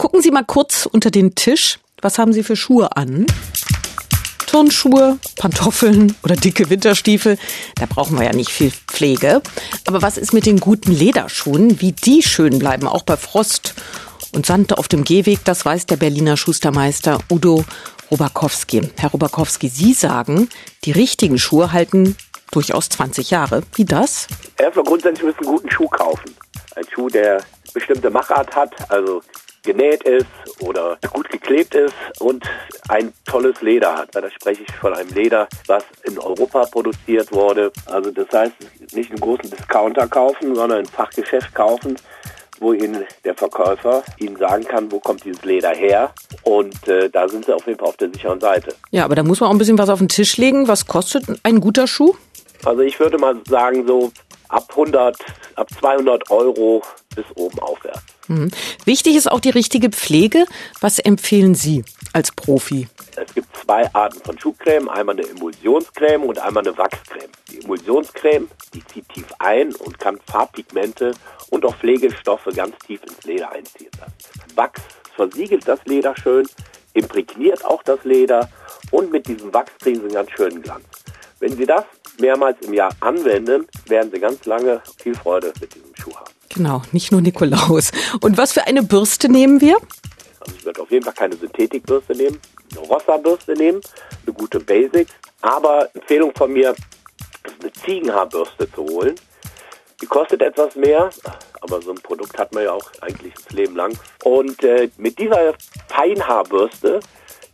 Gucken Sie mal kurz unter den Tisch. Was haben Sie für Schuhe an? Turnschuhe, Pantoffeln oder dicke Winterstiefel. Da brauchen wir ja nicht viel Pflege. Aber was ist mit den guten Lederschuhen? Wie die schön bleiben, auch bei Frost und Sand auf dem Gehweg, das weiß der Berliner Schustermeister Udo Robakowski. Herr Robakowski, Sie sagen, die richtigen Schuhe halten durchaus 20 Jahre. Wie das? Erstmal grundsätzlich müssen einen guten Schuh kaufen. Ein Schuh, der bestimmte Machart hat, also genäht ist oder gut geklebt ist und ein tolles Leder hat. Da spreche ich von einem Leder, was in Europa produziert wurde. Also das heißt, nicht einen großen Discounter kaufen, sondern ein Fachgeschäft kaufen, wo Ihnen der Verkäufer Ihnen sagen kann, wo kommt dieses Leder her. Und äh, da sind Sie auf jeden Fall auf der sicheren Seite. Ja, aber da muss man auch ein bisschen was auf den Tisch legen. Was kostet ein guter Schuh? Also ich würde mal sagen, so ab 100, ab 200 Euro bis oben aufwärts. Mhm. Wichtig ist auch die richtige Pflege. Was empfehlen Sie als Profi? Es gibt zwei Arten von Schuhcreme, einmal eine Emulsionscreme und einmal eine Wachscreme. Die Emulsionscreme, die zieht tief ein und kann Farbpigmente und auch Pflegestoffe ganz tief ins Leder einziehen lassen. Wachs versiegelt das Leder schön, imprägniert auch das Leder und mit diesem Wachs kriegen Sie einen ganz schönen Glanz. Wenn Sie das mehrmals im Jahr anwenden, werden Sie ganz lange viel Freude mit diesem. Genau, nicht nur Nikolaus. Und was für eine Bürste nehmen wir? Also ich würde auf jeden Fall keine Synthetikbürste nehmen, eine Rossa-Bürste nehmen, eine gute Basic. Aber Empfehlung von mir, eine Ziegenhaarbürste zu holen. Die kostet etwas mehr, aber so ein Produkt hat man ja auch eigentlich das Leben lang. Und äh, mit dieser Feinhaarbürste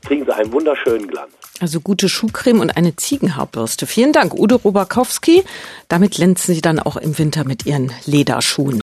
kriegen Sie einen wunderschönen Glanz. Also gute Schuhcreme und eine Ziegenhaarbürste. Vielen Dank, Udo Robakowski. Damit glänzen Sie dann auch im Winter mit Ihren Lederschuhen.